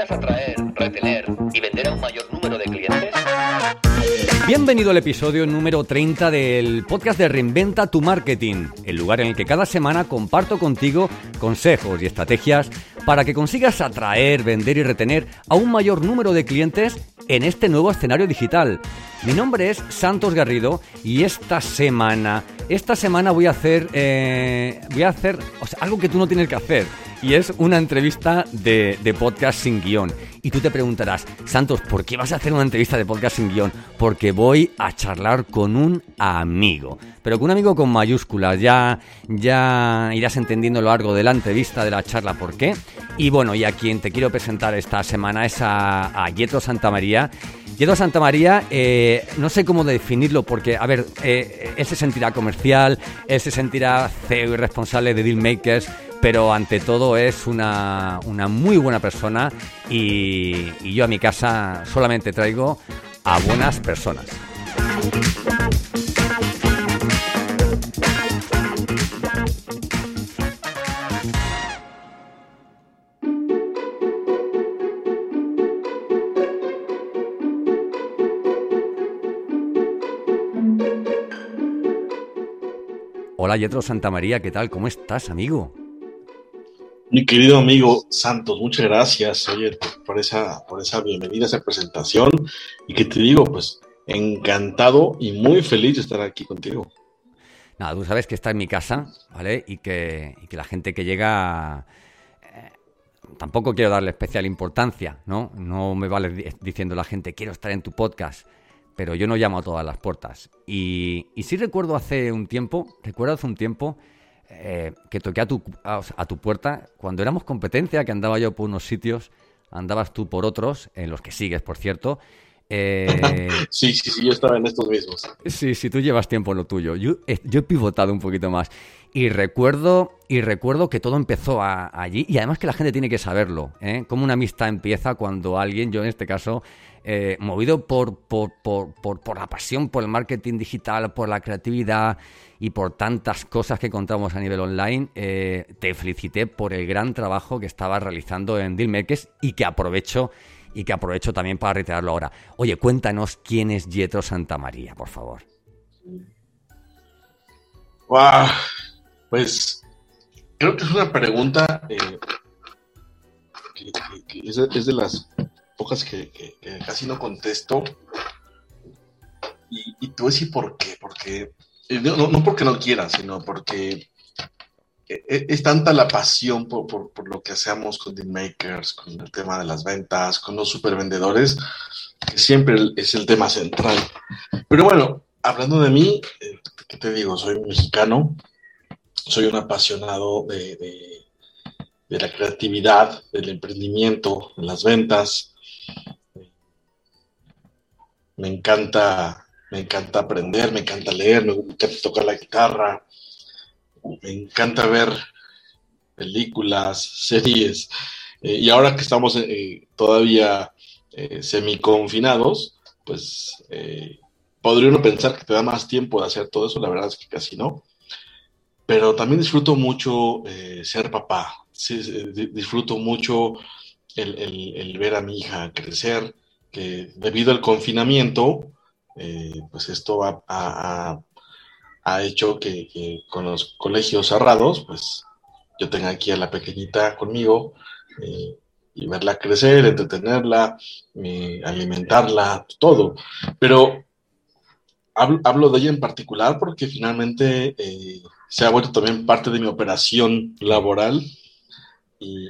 ¿Necesitas atraer, retener y vender a un mayor número de clientes? Bienvenido al episodio número 30 del podcast de Reinventa tu Marketing, el lugar en el que cada semana comparto contigo consejos y estrategias para que consigas atraer, vender y retener a un mayor número de clientes en este nuevo escenario digital. Mi nombre es Santos Garrido y esta semana, esta semana voy a hacer, eh, voy a hacer algo que tú no tienes que hacer y es una entrevista de, de, podcast sin guion. Y tú te preguntarás, Santos, ¿por qué vas a hacer una entrevista de podcast sin guion? Porque voy a charlar con un amigo, pero con un amigo con mayúsculas. Ya, ya irás entendiendo lo largo de la entrevista, de la charla, por qué. Y bueno, y a quien te quiero presentar esta semana es a, a Santa Santamaría. Santa Santamaría, eh, no sé cómo definirlo, porque, a ver, eh, él se sentirá comercial, él se sentirá CEO y responsable de Dealmakers, pero ante todo es una, una muy buena persona y, y yo a mi casa solamente traigo a buenas personas. Hola Yetro Santa María, ¿qué tal? ¿Cómo estás, amigo? Mi querido amigo Santos, muchas gracias, oye, por esa, por esa bienvenida, esa presentación, y que te digo, pues, encantado y muy feliz de estar aquí contigo. Nada, tú sabes que está en mi casa, ¿vale? Y que, y que la gente que llega... Eh, tampoco quiero darle especial importancia, ¿no? No me vale diciendo la gente, quiero estar en tu podcast, pero yo no llamo a todas las puertas. Y, y sí recuerdo hace un tiempo, recuerdo hace un tiempo eh, que toqué a tu, a, tu puerta cuando éramos competencia, que andaba yo por unos sitios, andabas tú por otros, en los que sigues, por cierto. Eh, sí, sí, sí, yo estaba en estos mismos. Sí, sí, tú llevas tiempo en lo tuyo. Yo, yo he pivotado un poquito más. Y recuerdo, y recuerdo que todo empezó allí, y además que la gente tiene que saberlo, ¿eh? Cómo una amistad empieza cuando alguien, yo en este caso, eh, movido por, por, por, por, la pasión por el marketing digital, por la creatividad y por tantas cosas que contamos a nivel online, eh, te felicité por el gran trabajo que estabas realizando en Dealmakers y que aprovecho y que aprovecho también para reiterarlo ahora. Oye, cuéntanos quién es Yetro Santa María, por favor. Wow, pues creo que es una pregunta eh, que, es de las pocas que, casi no contesto. Y, y a decir por qué. Porque, eh, no, no porque no quiera, sino porque e, e, es tanta la pasión por, por, lo que hacemos con The Makers, con el tema de las ventas, con los supervendedores, que siempre es el tema central. Pero bueno, hablando de mí, eh, ¿qué te digo? Soy mexicano, soy un apasionado de, la creatividad, del emprendimiento, de las ventas, me encanta, me encanta aprender, me encanta leer, me encanta tocar la guitarra, me encanta ver películas, series. Eh, y ahora que estamos eh, todavía eh, semi-confinados, pues podría uno pensar que te da más tiempo de hacer todo eso, la verdad es que casi no. Pero también disfruto mucho ser papá, disfruto mucho el, ver a mi hija crecer, que debido al confinamiento, eh, pues esto ha, hecho que, con los colegios cerrados, pues yo tenga aquí a la pequeñita conmigo eh, y verla crecer, entretenerla, eh, alimentarla, todo. Pero hablo, de ella en particular porque finalmente se ha vuelto también parte de mi operación laboral y,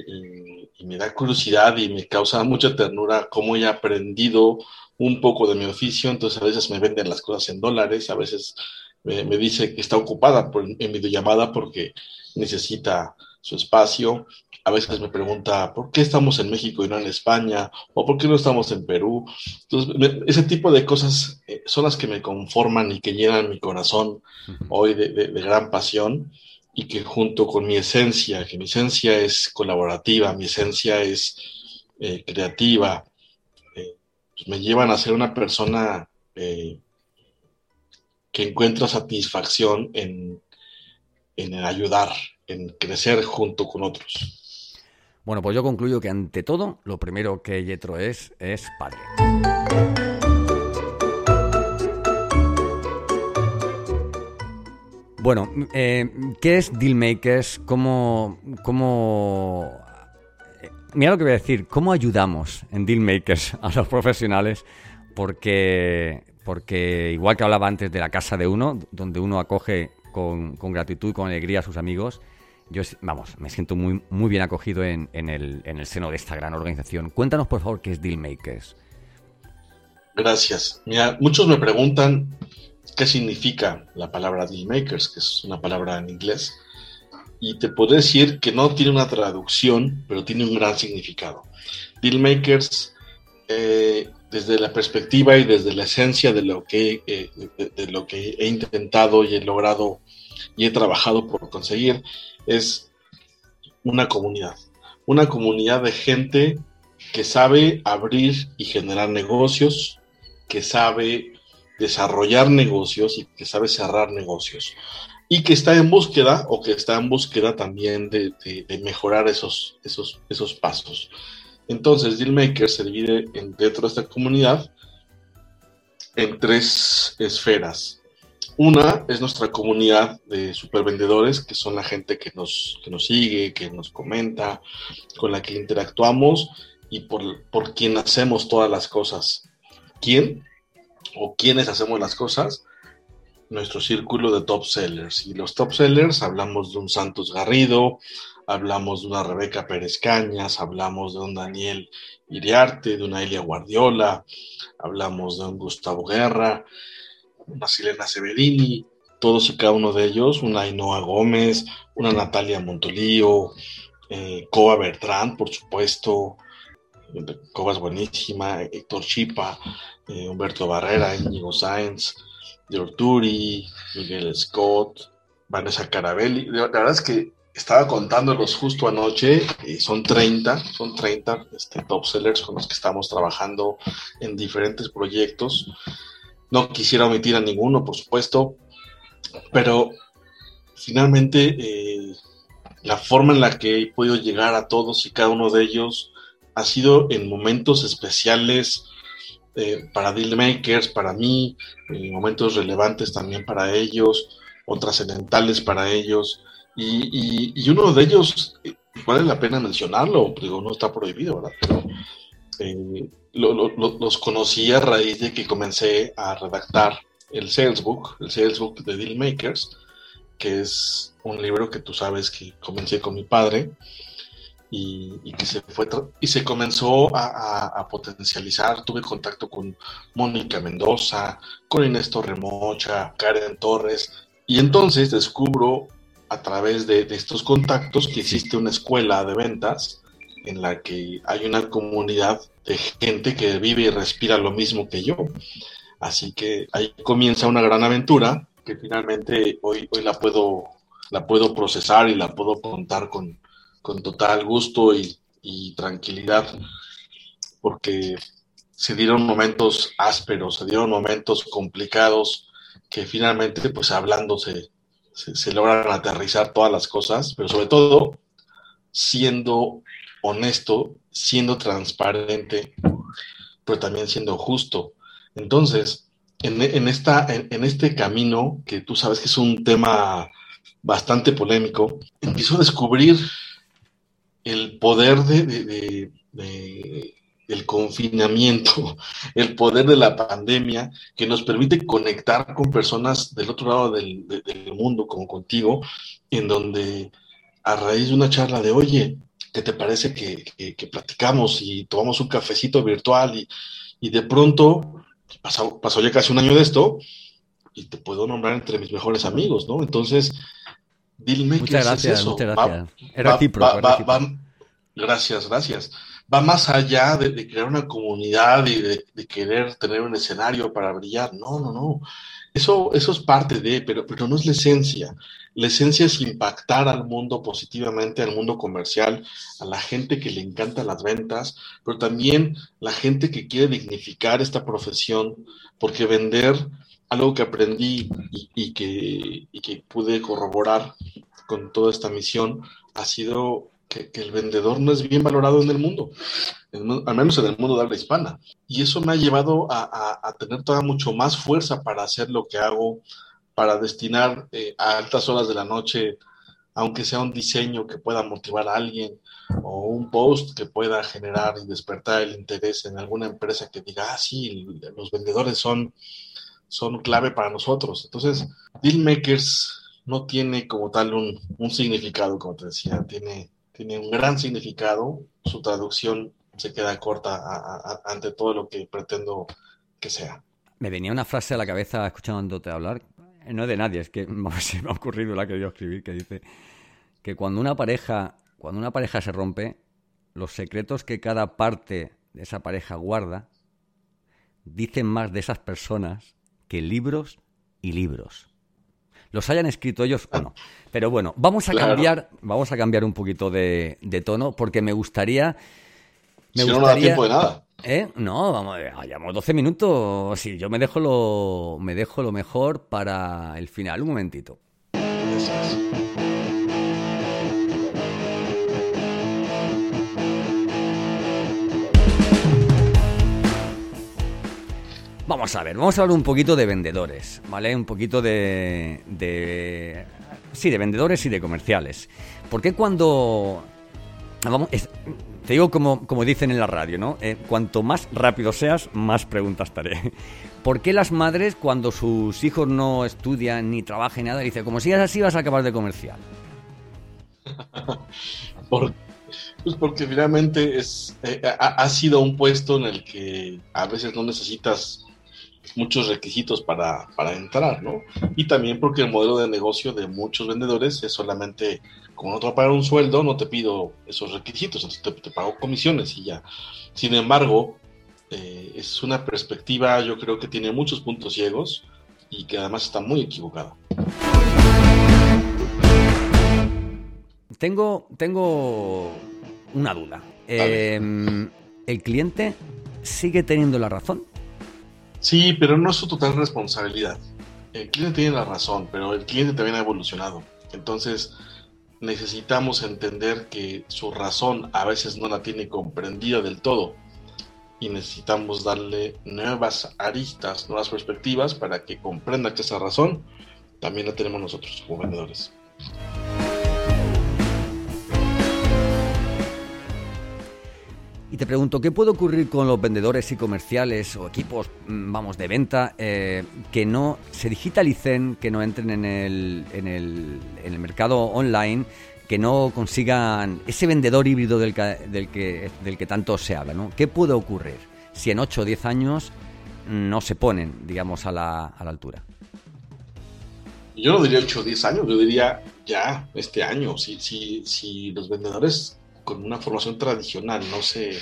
me da curiosidad y me causa mucha ternura cómo ha aprendido un poco de mi oficio, entonces a veces me venden las cosas en dólares, a veces me, dice que está ocupada por, en videollamada porque necesita su espacio, a veces me pregunta por qué estamos en México y no en España, o por qué no estamos en Perú. Entonces, ese tipo de cosas eh, son las que me conforman y que llenan mi corazón hoy de, de gran pasión y que junto con mi esencia, que mi esencia es colaborativa, mi esencia es eh, creativa, eh, pues me llevan a ser una persona eh, que encuentra satisfacción en, en ayudar, en crecer junto con otros. Bueno, pues yo concluyo que ante todo, lo primero que Yetro es, es padre. Bueno, eh, ¿qué es Dealmakers? ¿Cómo, cómo... Eh, mira lo que voy a decir, ¿cómo ayudamos en Dealmakers a los profesionales? Porque, porque igual que hablaba antes de la casa de uno, donde uno acoge con, gratitud y con alegría a sus amigos, yo, vamos, me siento muy, muy bien acogido en, en, el, en el seno de esta gran organización. Cuéntanos, por favor, qué es Dealmakers. Gracias. Mira, muchos me preguntan qué significa la palabra dealmakers, que es una palabra en inglés. Y te puedo decir que no tiene una traducción, pero tiene un gran significado. Dealmakers, eh, desde la perspectiva y desde la esencia de lo, que, eh, de, lo que he intentado y he logrado y he trabajado por conseguir, es una comunidad. Una comunidad de gente que sabe abrir y generar negocios, que sabe desarrollar negocios y que sabe cerrar negocios. Y que está en búsqueda o que está en búsqueda también de, mejorar esos, esos, esos pasos. Entonces, Dealmaker se divide en, dentro de esta comunidad en tres esferas. Una es nuestra comunidad de supervendedores, que son la gente que nos, que nos sigue, que nos comenta, con la que interactuamos y por, por quien hacemos todas las cosas. ¿Quién? o quienes hacemos las cosas, nuestro círculo de top sellers. Y los top sellers hablamos de un Santos Garrido, hablamos de una Rebeca Pérez Cañas, hablamos de un Daniel Iriarte, de una Elia Guardiola, hablamos de un Gustavo Guerra, una Silena Severini, todos y cada uno de ellos, una Ainhoa Gómez, una Natalia Montolío, eh, Coa Bertrand, por supuesto, Coba es buenísima, Héctor Chipa, eh, Humberto Barrera, Íñigo Sáenz, de Orturi, Miguel Scott, Vanessa Carabelli. La verdad es que estaba contándolos justo anoche, son 30, son 30 este, top sellers con los que estamos trabajando en diferentes proyectos. No quisiera omitir a ninguno, por supuesto, pero finalmente eh, la forma en la que he podido llegar a todos y cada uno de ellos ha sido en momentos especiales eh, para dealmakers, para mí, en momentos relevantes también para ellos, o trascendentales para ellos. Y, uno de ellos, vale la pena mencionarlo, digo, no está prohibido, ¿verdad? Pero eh, los conocí a raíz de que comencé a redactar el Salesbook, el Salesbook de Dealmakers, que es un libro que tú sabes que comencé con mi padre y, que se fue y se comenzó a, potencializar. Tuve contacto con Mónica Mendoza, con Inés Torremocha, Karen Torres, y entonces descubro a través de, estos contactos que existe una escuela de ventas en la que hay una comunidad de gente que vive y respira lo mismo que yo. Así que ahí comienza una gran aventura que finalmente hoy, hoy la, puedo, la puedo procesar y la puedo contar con, con total gusto y, tranquilidad, porque se dieron momentos ásperos, se dieron momentos complicados que finalmente, pues hablando, se, se, logran aterrizar todas las cosas, pero sobre todo siendo honesto, siendo transparente, pero también siendo justo. Entonces, en, esta, en, este camino, que tú sabes que es un tema bastante polémico, empiezo a descubrir el poder de, del confinamiento, el poder de la pandemia, que nos permite conectar con personas del otro lado del, mundo, como contigo, en donde a raíz de una charla de, oye, ¿qué te parece que, platicamos y tomamos un cafecito virtual y, de pronto, pasó, pasó ya casi un año de esto, y te puedo nombrar entre mis mejores amigos, ¿no? Entonces, muchas gracias, muchas gracias. gracias, gracias. Va más allá de, crear una comunidad y de, querer tener un escenario para brillar. No, no, no. Eso, eso es parte de, pero, pero no es la esencia. La esencia es impactar al mundo positivamente, al mundo comercial, a la gente que le encanta las ventas, pero también la gente que quiere dignificar esta profesión, porque vender algo que aprendí y, que, que pude corroborar con toda esta misión ha sido que, el vendedor no es bien valorado en el mundo, al menos en el mundo de habla hispana. Y eso me ha llevado a, tener toda mucho más fuerza para hacer lo que hago, para destinar eh, a altas horas de la noche, aunque sea un diseño que pueda motivar a alguien o un post que pueda generar y despertar el interés en alguna empresa que diga, ah, sí, los vendedores son, son clave para nosotros. Entonces, Dealmakers no tiene como tal un, un significado, como te decía, tiene tiene un gran significado, su traducción se queda corta ante todo lo que pretendo que sea. Me venía una frase a la cabeza escuchándote hablar, no de nadie, es que se me ha ocurrido la que yo escribir, que dice que cuando una pareja, cuando una pareja se rompe, los secretos que cada parte de esa pareja guarda dicen más de esas personas que libros y libros los hayan escrito ellos o no. Pero bueno, vamos a cambiar, vamos a cambiar un poquito de, tono porque me gustaría. Me gustaría, no, da tiempo de nada. ¿Eh? No, vamos, hayamos 12 minutos. Sí, yo me dejo lo, me dejo lo mejor para el final. Un momentito. Vamos a ver, vamos a hablar un poquito de vendedores, ¿vale? Un poquito de, sí, de vendedores y de comerciales. Porque cuando... Te digo como, como dicen en la radio, ¿no? Eh, cuanto más rápido seas, más preguntas estaré. ¿Por qué las madres, cuando sus hijos no estudian ni trabajan nada, dicen, como sigas así vas a acabar de comercial? pues porque finalmente es, eh, ha, sido un puesto en el que a veces no necesitas muchos requisitos para, entrar, ¿no? Y también porque el modelo de negocio de muchos vendedores es solamente, como no te voy a pagar un sueldo, no te pido esos requisitos, entonces te, pago comisiones y ya. Sin embargo, eh, es una perspectiva, yo creo que tiene muchos puntos ciegos y que además está muy equivocada. Tengo, tengo una duda. Em, ¿El cliente sigue teniendo la razón? Sí, pero no es su total responsabilidad. El cliente tiene la razón, pero el cliente también ha evolucionado. Entonces, necesitamos entender que su razón a veces no la tiene comprendida del todo y necesitamos darle nuevas aristas, nuevas perspectivas para que comprenda que esa razón también la tenemos nosotros como vendedores. Y te pregunto, ¿qué puede ocurrir con los vendedores y comerciales o equipos, mm, vamos, de venta eh, que no se digitalicen, que no entren en el, mercado online, que no consigan ese vendedor híbrido del que, tanto se habla? ¿no? ¿Qué puede ocurrir si en 8 o 10 años no se ponen, digamos, a la, a la altura? Yo no diría 8 o 10 años, yo diría ya este año. Si, si, si los vendedores con una formación tradicional no se,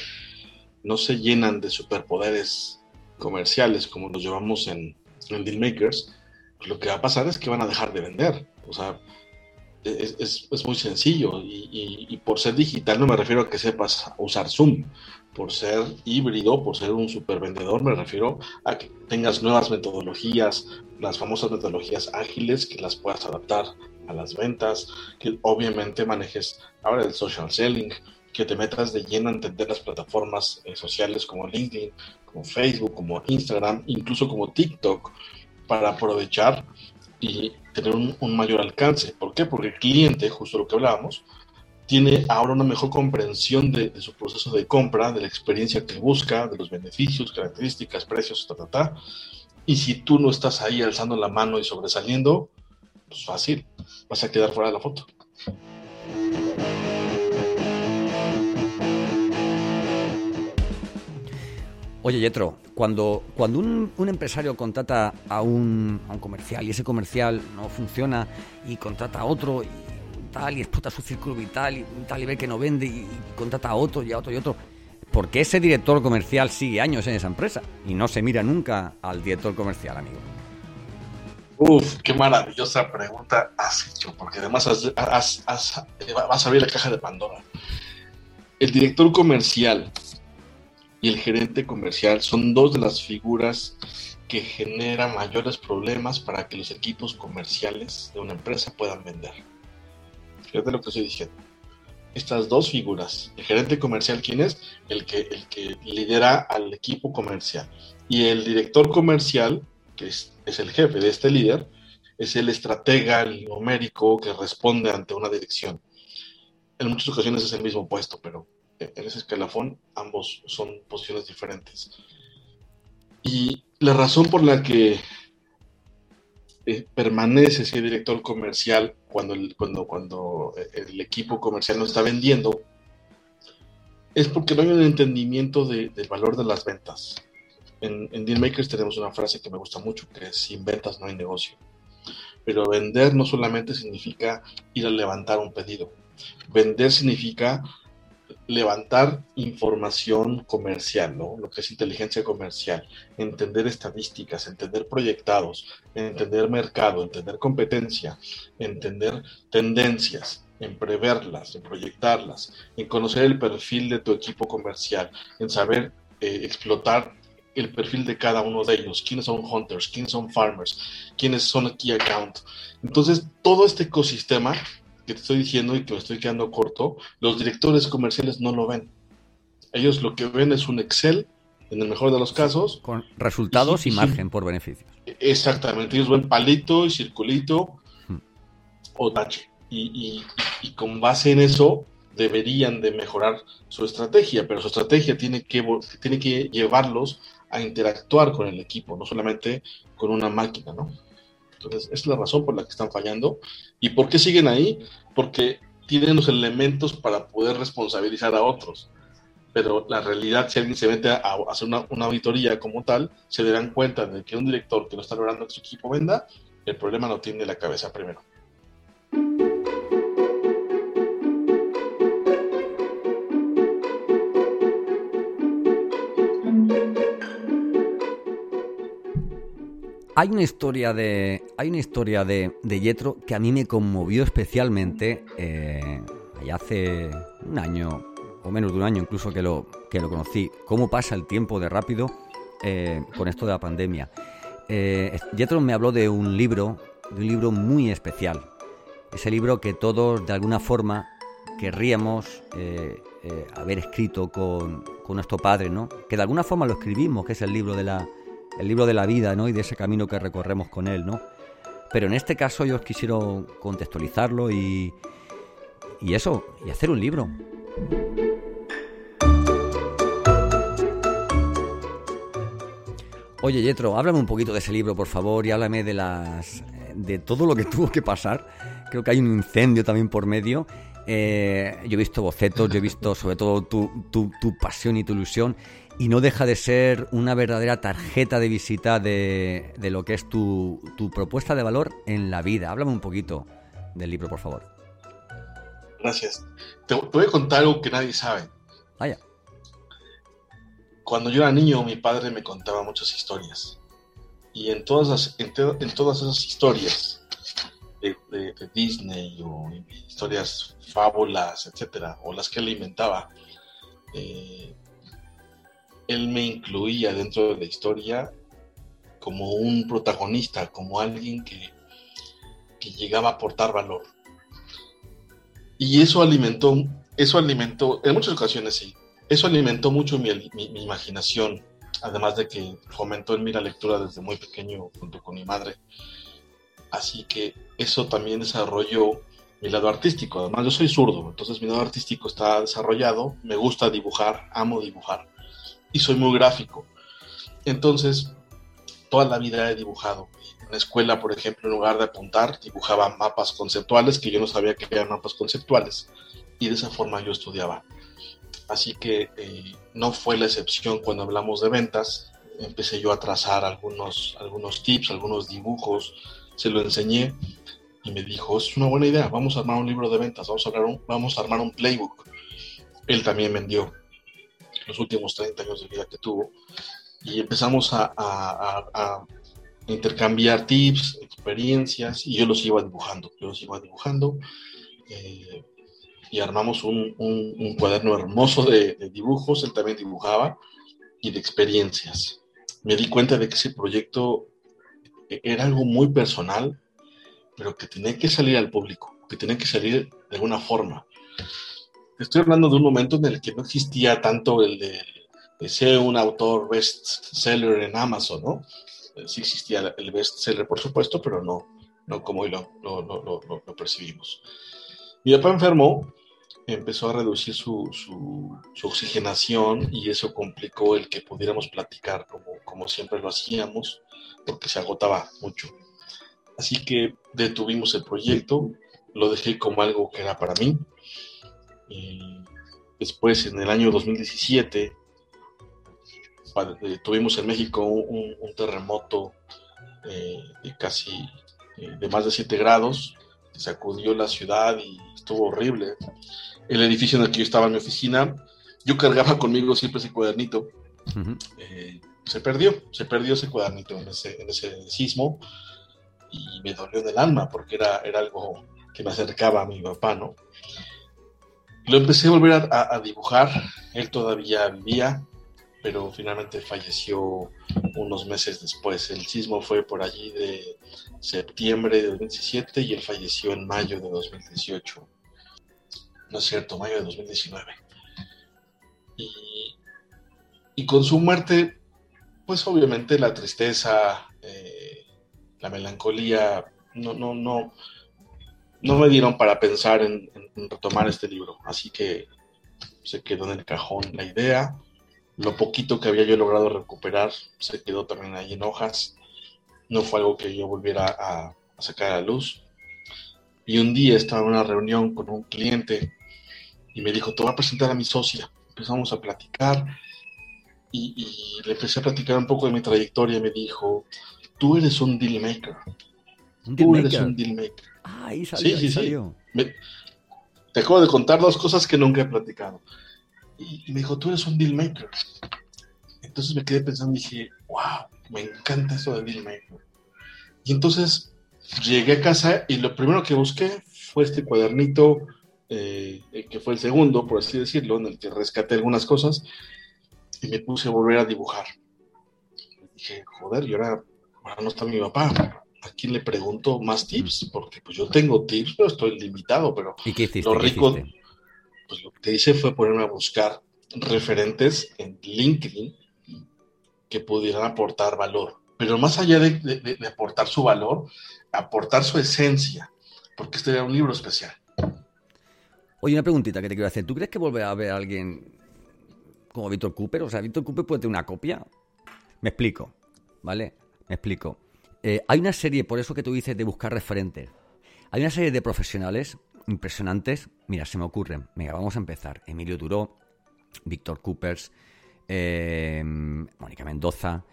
no se llenan de superpoderes comerciales como los llevamos en, en Dealmakers, pues lo que va a pasar es que van a dejar de vender. O sea, es, es, es muy sencillo y, y, por ser digital no me refiero a que sepas usar Zoom. Por ser híbrido, por ser un supervendedor, me refiero a que tengas nuevas metodologías, las famosas metodologías ágiles, que las puedas adaptar a las ventas, que obviamente manejes ahora el social selling, que te metas de lleno a entender las plataformas eh, sociales como LinkedIn, como Facebook, como Instagram, incluso como TikTok, para aprovechar y tener un, mayor alcance. ¿Por qué? Porque el cliente, justo lo que hablábamos, tiene ahora una mejor comprensión de, de, su proceso de compra, de la experiencia que busca, de los beneficios, características, precios, ta, ta, ta. Y si tú no estás ahí alzando la mano y sobresaliendo, pues fácil, vas a quedar fuera de la foto. Oye, Yetro, cuando, cuando un, empresario contrata a un, a un, comercial y ese comercial no funciona y contrata a otro y tal y explota su círculo vital y tal y ve que no vende y, contrata a otro y a otro y otro, ¿por qué ese director comercial sigue años en esa empresa y no se mira nunca al director comercial, amigo? Uf, qué maravillosa pregunta has hecho, porque además eh, vas a abrir la caja de Pandora. El director comercial y el gerente comercial son dos de las figuras que generan mayores problemas para que los equipos comerciales de una empresa puedan vender. Fíjate lo que estoy diciendo. estas dos figuras. El gerente comercial, ¿quién es? El que, el que lidera al equipo comercial. Y el director comercial, que es, es el jefe de este líder, es el estratega, el numérico que responde ante una dirección. En muchas ocasiones es el mismo puesto, pero en ese escalafón ambos son posiciones diferentes. Y la razón por la que eh, permanece ese director comercial cuando el, cuando, cuando el equipo comercial no está vendiendo es porque no hay un entendimiento del valor de las ventas. En, en Dealmakers tenemos una frase que me gusta mucho, que es sin ventas no hay negocio. Pero vender no solamente significa ir a levantar un pedido. Vender significa levantar información comercial, ¿no? Lo que es inteligencia comercial, entender estadísticas, entender proyectados, entender mercado, entender competencia, entender tendencias, en preverlas, en proyectarlas, en conocer el perfil de tu equipo comercial, en saber eh, explotar el perfil de cada uno de ellos, quiénes son hunters, quiénes son farmers, quiénes son key account. Entonces, todo este ecosistema que te estoy diciendo y que me estoy quedando corto, los directores comerciales no lo ven. Ellos lo que ven es un Excel, en el mejor de los casos. Con resultados y, margen por beneficios. Exactamente, ellos ven palito y circulito hmm. o tache. Y, y, con base en eso deberían de mejorar su estrategia, pero su estrategia tiene que, tiene que llevarlos a interactuar con el equipo, no solamente con una máquina, ¿no? Entonces, es la razón por la que están fallando. ¿Y por qué siguen ahí? Porque tienen los elementos para poder responsabilizar a otros. Pero la realidad, si alguien se mete a hacer una, una auditoría como tal, se darán cuenta de que un director que no está logrando que su equipo venda, el problema no tiene la cabeza primero. Hay una historia de. Hay una historia de, de Yetro que a mí me conmovió especialmente. Eh, hace un año, o menos de un año incluso que lo, que lo conocí. Cómo pasa el tiempo de rápido eh, con esto de la pandemia. Eh, Yetro me habló de un libro, de un libro muy especial. Ese libro que todos de alguna forma querríamos eh, haber escrito con, con, nuestro padre, ¿no? Que de alguna forma lo escribimos, que es el libro de la, el libro de la vida, ¿no? Y de ese camino que recorremos con él, ¿no? Pero en este caso yo quisieron contextualizarlo y, y eso, y hacer un libro. Oye, Yetro, háblame un poquito de ese libro, por favor, y háblame de las de todo lo que tuvo que pasar. Creo que hay un incendio también por medio. Eh, yo he visto bocetos, yo he visto sobre todo tu, tu, tu pasión y tu ilusión y no deja de ser una verdadera tarjeta de visita de, lo que es tu, propuesta de valor en la vida. Háblame un poquito del libro, por favor. Gracias. Te, voy a contar algo que nadie sabe. Vaya. Cuando yo era niño, mi padre me contaba muchas historias. Y en todas, en, todas esas historias de, Disney o historias fábulas, etcétera, o las que él inventaba, eh, él me incluía dentro de la historia como un protagonista, como alguien que, llegaba a aportar valor. Y eso alimentó, eso alimentó, en muchas ocasiones sí, eso alimentó mucho mi, imaginación, además de que fomentó en mí la lectura desde muy pequeño junto con mi madre. Así que eso también desarrolló mi lado artístico. Además, yo soy zurdo, entonces mi lado artístico está desarrollado, me gusta dibujar, amo dibujar y soy muy gráfico. Entonces, toda la vida he dibujado. En la escuela, por ejemplo, en lugar de apuntar, dibujaba mapas conceptuales que yo no sabía que eran mapas conceptuales. Y de esa forma yo estudiaba. Así que eh, no fue la excepción cuando hablamos de ventas. Empecé yo a trazar algunos, algunos tips, algunos dibujos. Se lo enseñé y me dijo, es una buena idea, vamos a armar un libro de ventas, vamos a, un, vamos a armar un playbook. Él también vendió los últimos 30 años de vida que tuvo. Y empezamos a, intercambiar tips, experiencias, y yo los iba dibujando, yo los iba dibujando. Eh, y armamos un, cuaderno hermoso de, dibujos, él también dibujaba, y de experiencias. Me di cuenta de que ese proyecto era algo muy personal, pero que tenía que salir al público, que tenía que salir de alguna forma. Estoy hablando de un momento en el que no existía tanto el de, ser un autor bestseller en Amazon, ¿no? Eh, sí existía el bestseller, por supuesto, pero no, no como hoy lo, lo, lo, lo percibimos. Mi papá enfermó, empezó a reducir su, su, su, oxigenación y eso complicó el que pudiéramos platicar como, como siempre lo hacíamos, porque se agotaba mucho. Así que detuvimos el proyecto, lo dejé como algo que era para mí. Después, en el año 2017, eh, tuvimos en México un, terremoto eh, de casi eh, de más de 7 grados, sacudió la ciudad y estuvo horrible. El edificio en el que yo estaba en mi oficina, yo cargaba conmigo siempre ese cuadernito. se perdió, se perdió ese cuadernito en ese, en ese sismo y me dolió del alma porque era, era algo que me acercaba a mi papá, ¿no? Lo empecé a volver a, dibujar, él todavía vivía, pero finalmente falleció unos meses después. El sismo fue por allí de septiembre de 2017 y él falleció en mayo de 2018. No es cierto, mayo de 2019. Y, con su muerte, pues obviamente la tristeza, eh, la melancolía, no, no, no, no me dieron para pensar en, retomar este libro. Así que se quedó en el cajón la idea. Lo poquito que había yo logrado recuperar se quedó también ahí en hojas. No fue algo que yo volviera a, sacar a la luz. Y un día estaba en una reunión con un cliente y me dijo, te voy a presentar a mi socia. Empezamos a platicar y, y le empecé a platicar un poco de mi trayectoria y me dijo, tú eres un deal maker. tú eres un deal maker. Ah, ahí salió. Sí, sí, sí. te acabo de contar dos cosas que nunca he platicado. Y, me dijo, tú eres un deal maker. Entonces me quedé pensando y dije, wow, me encanta eso de deal maker. Y entonces llegué a casa y lo primero que busqué fue este cuadernito, eh, que fue el segundo, por así decirlo, en el que rescaté algunas cosas y me puse a volver a dibujar. dije, joder, y ahora no está mi papá. ¿A quién le pregunto más tips? Porque pues yo tengo tips, pero estoy limitado, pero ¿Y qué hiciste, lo rico, pues lo que hice fue ponerme a buscar referentes en LinkedIn que pudieran aportar valor. Pero más allá de, aportar su valor, aportar su esencia, porque este era un libro especial. Oye, una preguntita que te quiero hacer. ¿Tú crees que volverá a ver a alguien como Víctor Cooper? O sea, Víctor Cooper puede tener una copia. Me explico, ¿vale? Me explico. Eh, hay una serie, por eso que tú dices de buscar referentes. Hay una serie de profesionales impresionantes. Mira, se me ocurren. Mira, vamos a empezar. Emilio Duró, Víctor Coopers, eh, Mónica Mendoza.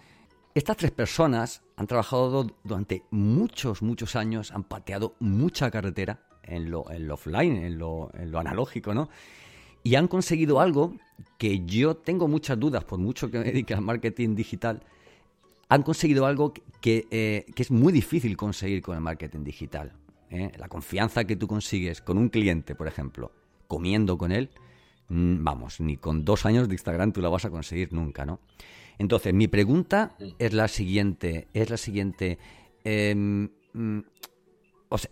Estas tres personas han trabajado durante muchos, muchos años, han pateado mucha carretera en lo, en lo offline, en lo analógico, ¿no? Y han conseguido algo que yo tengo muchas dudas, por mucho que me dedique al marketing digital, han conseguido algo eh, que, es muy difícil conseguir con el marketing digital. ¿eh? La confianza que tú consigues con un cliente, por ejemplo, comiendo con él, mm, vamos, ni con dos años de Instagram tú la vas a conseguir nunca, ¿no? Entonces, mi pregunta es la siguiente, es la siguiente. Em, mm,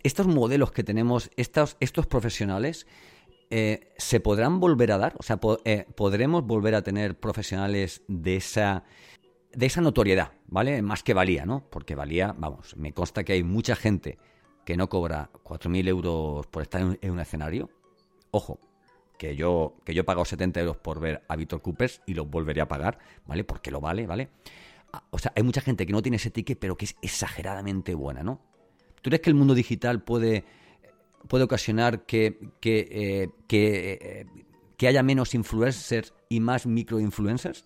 estos modelos que tenemos, estos, estos profesionales, eh, ¿se podrán volver a dar? O sea, ¿podremos volver a tener profesionales de esa de esa notoriedad, ¿vale? Más que valía, ¿no? Porque valía, vamos, me consta que hay mucha gente que no cobra 4.000 euros por estar en, un escenario. Ojo, que yo, que yo he pagado 70 euros por ver a Víctor Coopers y lo volveré a pagar, ¿vale? Porque lo vale, ¿vale? Ah, o sea, hay mucha gente que no tiene ese ticket, pero que es exageradamente buena, ¿no? ¿Tú crees que el mundo digital puede, puede ocasionar que, que, eh, eh, que haya menos influencers y más microinfluencers?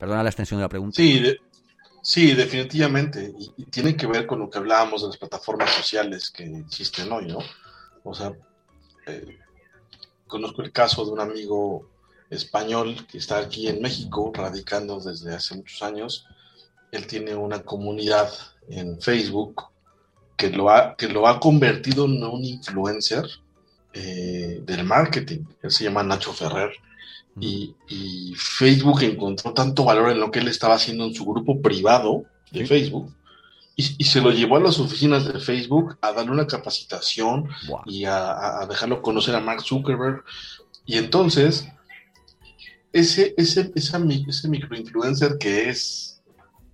Perdona la extensión de la pregunta. Sí, sí definitivamente. Y, tiene que ver con lo que hablábamos de las plataformas sociales que existen hoy, ¿no? O sea, eh, conozco el caso de un amigo español que está aquí en México, radicando desde hace muchos años. Él tiene una comunidad en Facebook que lo ha, que lo ha convertido en un influencer eh, del marketing. Él se llama Nacho Ferrer y, Facebook encontró tanto valor en lo que él estaba haciendo en su grupo privado de Facebook y, se lo llevó a las oficinas de Facebook a darle una capacitación y a, dejarlo conocer a Mark Zuckerberg. Y entonces, ese, ese, esa, ese microinfluencer que es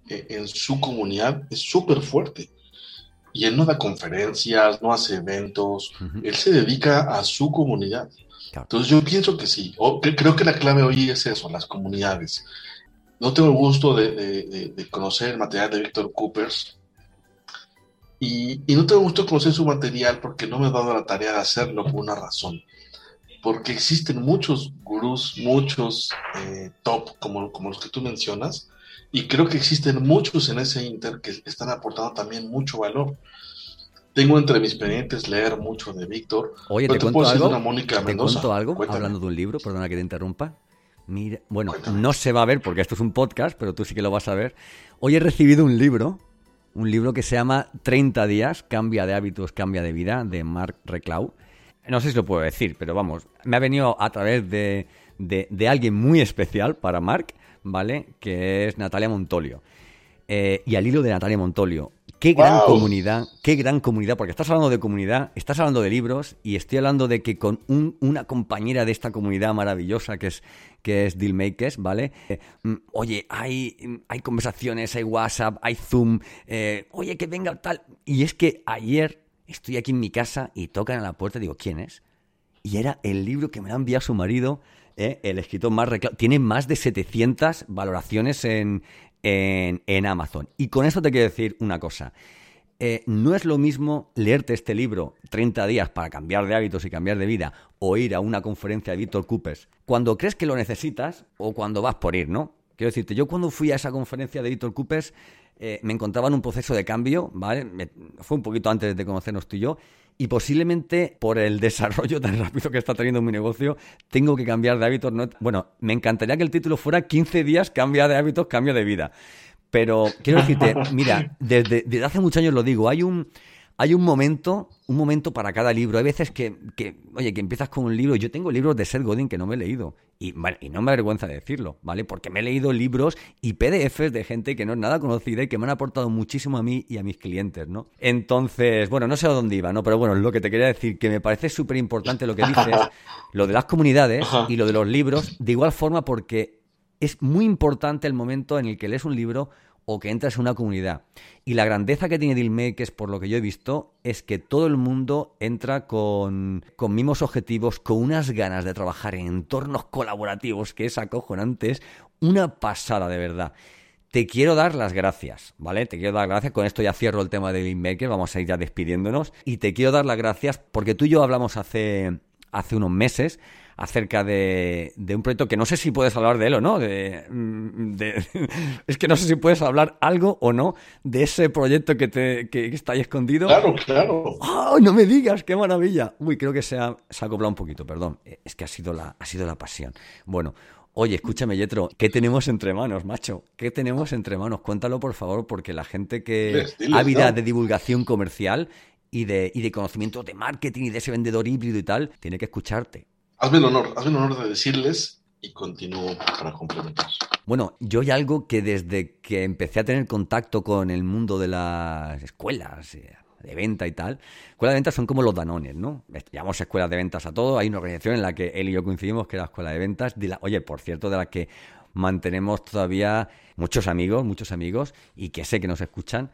eh, en su comunidad es súper fuerte. Y él no da conferencias, no hace eventos, él se dedica a su comunidad. Entonces yo pienso que sí, creo que la clave hoy es eso, las comunidades. No tengo el gusto de, conocer el material de Víctor Coopers y, no tengo gusto de conocer su material porque no me he dado la tarea de hacerlo por una razón. Porque existen muchos gurús, muchos eh, top como, como los que tú mencionas, y creo que existen muchos en ese Inter que están aportando también mucho valor. Tengo entre mis pendientes leer mucho de Víctor. Oye, te, cuento algo. Mónica ¿Te cuento algo? Hablando de un libro, perdona que te interrumpa. Mira, bueno, no se va a ver porque esto es un podcast, pero tú sí que lo vas a ver. Hoy he recibido un libro, un libro que se llama 30 días, cambia de hábitos, cambia de vida, de Mark Reclau. No sé si lo puedo decir, pero vamos, me ha venido a través de, de, alguien muy especial para Mark, ¿vale? Que es Natalia Montolio. Eh, y al hilo de Natalia Montolio, Qué gran comunidad, qué gran comunidad, porque estás hablando de comunidad, estás hablando de libros y estoy hablando de que con una compañera de esta comunidad maravillosa que es, que es Dealmakers, ¿vale? Eh, mm, oye, hay, hay conversaciones, hay WhatsApp, hay Zoom, eh, oye, que venga tal. Y es que ayer estoy aquí en mi casa y tocan a la puerta y digo, ¿quién es? Y era el libro que me ha enviado su marido, eh, el escritor más Tiene más de 700 valoraciones en, en, Amazon. Y con esto te quiero decir una cosa. Eh, no es lo mismo leerte este libro 30 días para cambiar de hábitos y cambiar de vida o ir a una conferencia de Víctor Coopers cuando crees que lo necesitas o cuando vas por ir, ¿no? Quiero decirte, yo cuando fui a esa conferencia de Víctor Coopers eh, me encontraba en un proceso de cambio, ¿vale? fue un poquito antes de conocernos tú y yo, y posiblemente por el desarrollo tan rápido que está teniendo mi negocio, tengo que cambiar de hábitos. bueno, me encantaría que el título fuera 15 días, cambia de hábitos, cambio de vida. Pero quiero decirte, mira, desde, desde hace muchos años lo digo, hay un, hay un momento, un momento para cada libro. Hay veces que, que, oye, que empiezas con un libro. Yo tengo libros de Seth Godin que no me he leído. Y, y no me avergüenza decirlo, ¿vale? Porque me he leído libros y PDFs de gente que no es nada conocida y que me han aportado muchísimo a mí y a mis clientes, ¿no? Entonces, bueno, no sé a dónde iba, ¿no? Pero bueno, lo que te quería decir, que me parece súper importante lo que dices, lo de las comunidades y lo de los libros, de igual forma porque es muy importante el momento en el que lees un libro o que entras en una comunidad. Y la grandeza que tiene Dealmakers, por lo que yo he visto, es que todo el mundo entra con, con mismos objetivos, con unas ganas de trabajar en entornos colaborativos, que es acojonante, es una pasada de verdad. Te quiero dar las gracias, ¿vale? Te quiero dar las gracias. Con esto ya cierro el tema de Dealmakers, vamos a ir ya despidiéndonos. Y te quiero dar las gracias porque tú y yo hablamos hace, hace unos meses acerca de, un proyecto que no sé si puedes hablar de él o no. Mm, es que no sé si puedes hablar algo o no de ese proyecto que, te, que, está ahí escondido. Claro, claro. no me digas! ¡Qué maravilla! Uy, creo que se ha, se ha acoplado un poquito, perdón. Eh, es que ha sido la, ha sido la pasión. Bueno, Oye, escúchame, Yetro, ¿qué tenemos entre manos, macho? ¿Qué tenemos entre manos? Cuéntalo, por favor, porque la gente que ávida de divulgación comercial y de, y de conocimiento de marketing y de ese vendedor híbrido y tal, tiene que escucharte. Hazme el honor, hazme el honor de decirles y continúo para complementar. Bueno, yo hay algo que desde que empecé a tener contacto con el mundo de las escuelas, eh, de venta y tal, escuelas de ventas son como los danones, ¿no? Llamamos escuelas de ventas a todo, hay una organización en la que él y yo coincidimos que es la escuela de ventas, oye, por cierto, de la que mantenemos todavía muchos amigos, muchos amigos, y que sé que nos escuchan,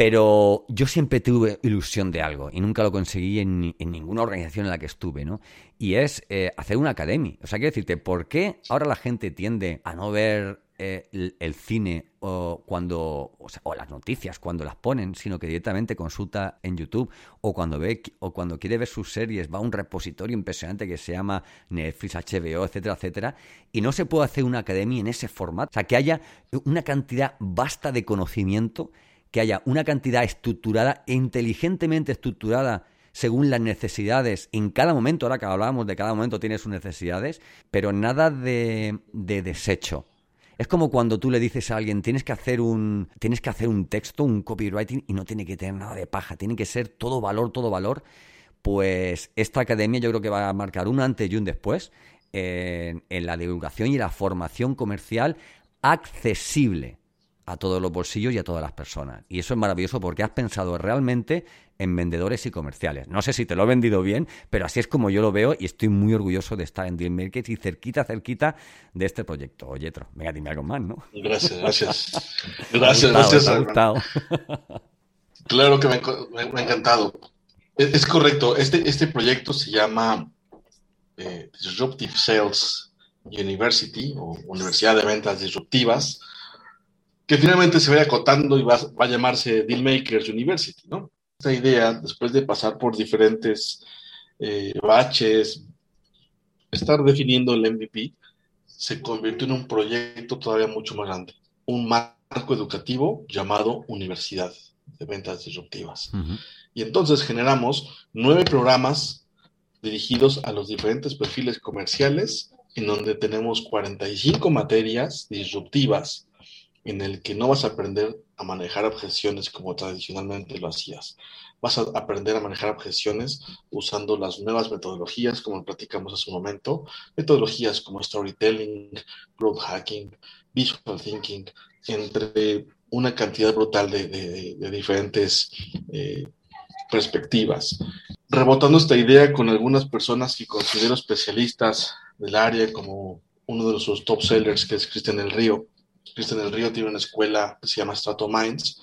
pero yo siempre tuve ilusión de algo y nunca lo conseguí en, ninguna organización en la que estuve, ¿no? Y es eh, hacer una academia. O sea, quiero decirte, ¿por qué ahora la gente tiende a no ver eh, el, cine o cuando o, las noticias cuando las ponen, sino que directamente consulta en YouTube o cuando ve o cuando quiere ver sus series va a un repositorio impresionante que se llama Netflix, HBO, etcétera, etcétera, y no se puede hacer una academia en ese formato, o sea, que haya una cantidad vasta de conocimiento que haya una cantidad estructurada e inteligentemente estructurada según las necesidades en cada momento, ahora que hablábamos de cada momento tiene sus necesidades, pero nada de, de desecho. Es como cuando tú le dices a alguien, tienes que hacer un tienes que hacer un texto, un copywriting y no tiene que tener nada de paja, tiene que ser todo valor, todo valor. Pues esta academia yo creo que va a marcar un antes y un después en la divulgación y la formación comercial accesible a todos los bolsillos y a todas las personas. Y eso es maravilloso porque has pensado realmente en vendedores y comerciales. No sé si te lo he vendido bien, pero así es como yo lo veo y estoy muy orgulloso de estar en Deal Markets y cerquita, cerquita de este proyecto. Oye, Tro, venga, dime algo más, ¿no? Gracias, gracias. Gracias, gracias. Me ha gustado. Claro que me, ha encantado. Es, correcto, este, este proyecto se llama eh, Disruptive Sales University o Universidad de Ventas Disruptivas, que finalmente se vaya acotando y va, va a llamarse Dealmakers University, ¿no? esta idea, después de pasar por diferentes eh, baches, estar definiendo el MVP, se convirtió en un proyecto todavía mucho más grande, un marco educativo llamado Universidad de Ventas Disruptivas. Y entonces generamos nueve programas dirigidos a los diferentes perfiles comerciales, en donde tenemos 45 materias disruptivas en el que no vas a aprender a manejar objeciones como tradicionalmente lo hacías. Vas a aprender a manejar objeciones usando las nuevas metodologías, como platicamos hace un momento, metodologías como storytelling, growth hacking, visual thinking, entre una cantidad brutal de, diferentes eh, perspectivas. Rebotando esta idea con algunas personas que considero especialistas del área, como uno de los top sellers, que es Cristian El Río, Cristian del Río tiene una escuela que se llama Strato Minds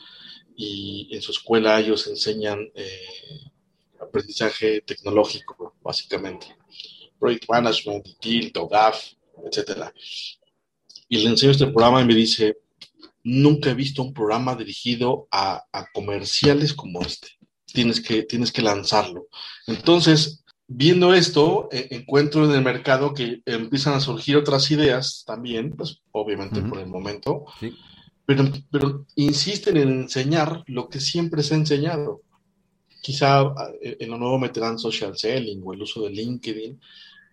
y en su escuela ellos enseñan eh, aprendizaje tecnológico, básicamente. Project Management, TILT, OGAF, etc. Y le enseño este programa y me dice, nunca he visto un programa dirigido a, a comerciales como este. Tienes que, tienes que lanzarlo. Entonces, viendo esto, eh, encuentro en el mercado que empiezan a surgir otras ideas también, pues obviamente por el momento, pero, pero insisten en enseñar lo que siempre se ha enseñado. Quizá eh, en lo nuevo meterán social selling o el uso de LinkedIn,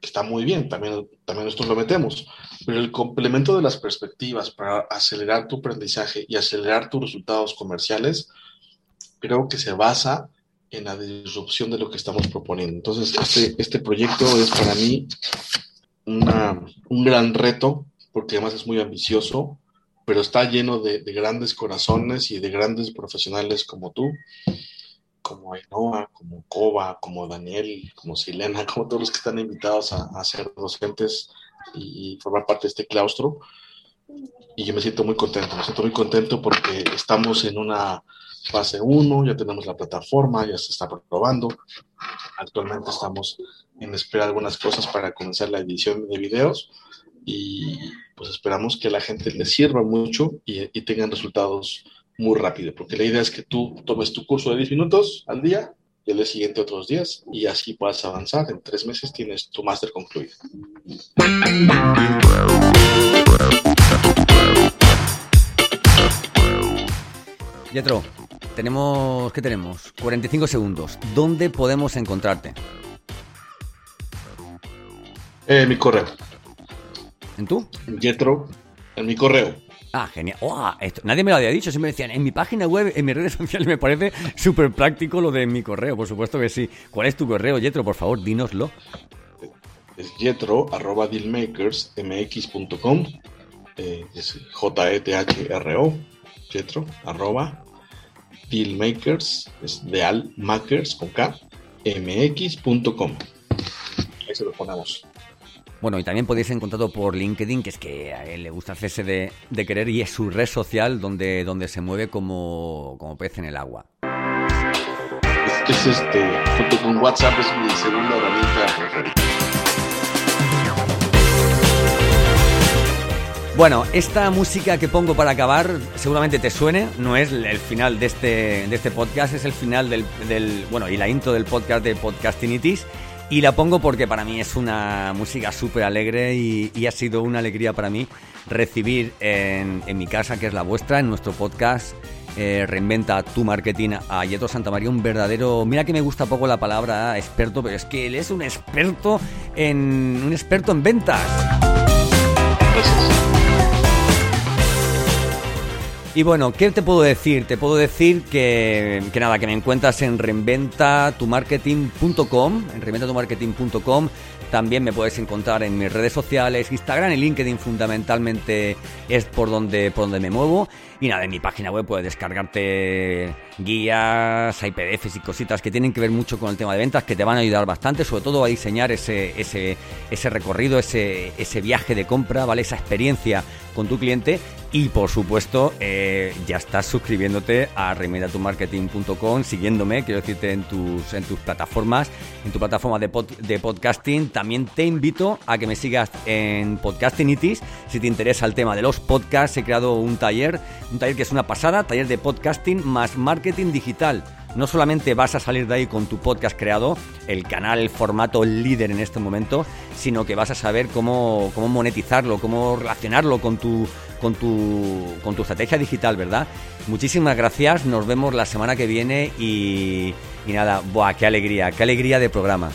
que está muy bien, también, también nosotros lo metemos, pero el complemento de las perspectivas para acelerar tu aprendizaje y acelerar tus resultados comerciales, creo que se basa en la disrupción de lo que estamos proponiendo. Entonces, este, este proyecto es para mí un gran reto, porque además es muy ambicioso, pero está lleno de, grandes corazones y de grandes profesionales como tú, como Ainoa, como Koba, como Daniel, como Silena, como todos los que están invitados a, ser docentes y, formar parte de este claustro. Y yo me siento muy contento, me siento muy contento porque estamos en una fase 1, ya tenemos la plataforma, ya se está probando. Actualmente estamos en espera algunas cosas para comenzar la edición de videos y pues esperamos que la gente le sirva mucho y, tengan resultados muy rápido, porque la idea es que tú tomes tu curso de 10 minutos al día y el siguiente otros días y así puedas avanzar. En tres meses tienes tu máster concluido. Yetro, tenemos, ¿qué tenemos? 45 segundos. ¿Dónde podemos encontrarte? En mi correo. ¿En tú? Yetro, en mi correo. Ah, genial. esto, nadie me lo había dicho, siempre me decían, en mi página web, en mis redes sociales, me parece súper práctico lo de mi correo, por supuesto que sí. ¿Cuál es tu correo, Yetro? Por favor, dínoslo. Es yetro, arroba dealmakersmx.com, eh, es J-E-T-H-R-O, yetro, arroba dealmakers, es dealmakers con K, mx.com. Ahí se lo ponemos. Bueno, y también podéis encontrarlo por LinkedIn, que es que a él le gusta hacerse de, de querer y es su red social donde, donde se mueve como, como pez en el agua. Es, este, junto con WhatsApp, es mi segunda herramienta Bueno, esta música que pongo para acabar seguramente te suene, no es el final de este, de este podcast, es el final del, bueno, y la intro del podcast de Podcastinitis. Y la pongo porque para mí es una música súper alegre y, ha sido una alegría para mí recibir en, mi casa, que es la vuestra, en nuestro podcast eh, Reinventa tu Marketing a Yeto Santamaría, un verdadero, mira que me gusta poco la palabra experto, pero es que él es un experto en, un experto en ventas. Y bueno, ¿qué te puedo decir? Te puedo decir que, nada, que me encuentras en reinventatumarketing.com, en reinventatumarketing.com. También me puedes encontrar en mis redes sociales, Instagram y LinkedIn fundamentalmente es por donde, por donde me muevo. Y nada, en mi página web puedes descargarte guías, hay PDFs y cositas que tienen que ver mucho con el tema de ventas que te van a ayudar bastante, sobre todo a diseñar ese, ese, ese recorrido, ese, ese viaje de compra, ¿vale? Esa experiencia con tu cliente y por supuesto, eh, ya estás suscribiéndote a remediatumarketing.com, siguiéndome, quiero decirte, en tus, en tus plataformas, en tu plataforma de, de podcasting. También te invito a que me sigas en Podcastinitis. Si te interesa el tema de los podcasts, he creado un taller, un taller que es una pasada, taller de podcasting más marketing digital no solamente vas a salir de ahí con tu podcast creado, el canal, el formato líder en este momento, sino que vas a saber cómo, cómo monetizarlo, cómo relacionarlo con tu, con, tu, con tu estrategia digital, ¿verdad? Muchísimas gracias, nos vemos la semana que viene y, y nada, ¡buah, qué alegría, qué alegría de programa!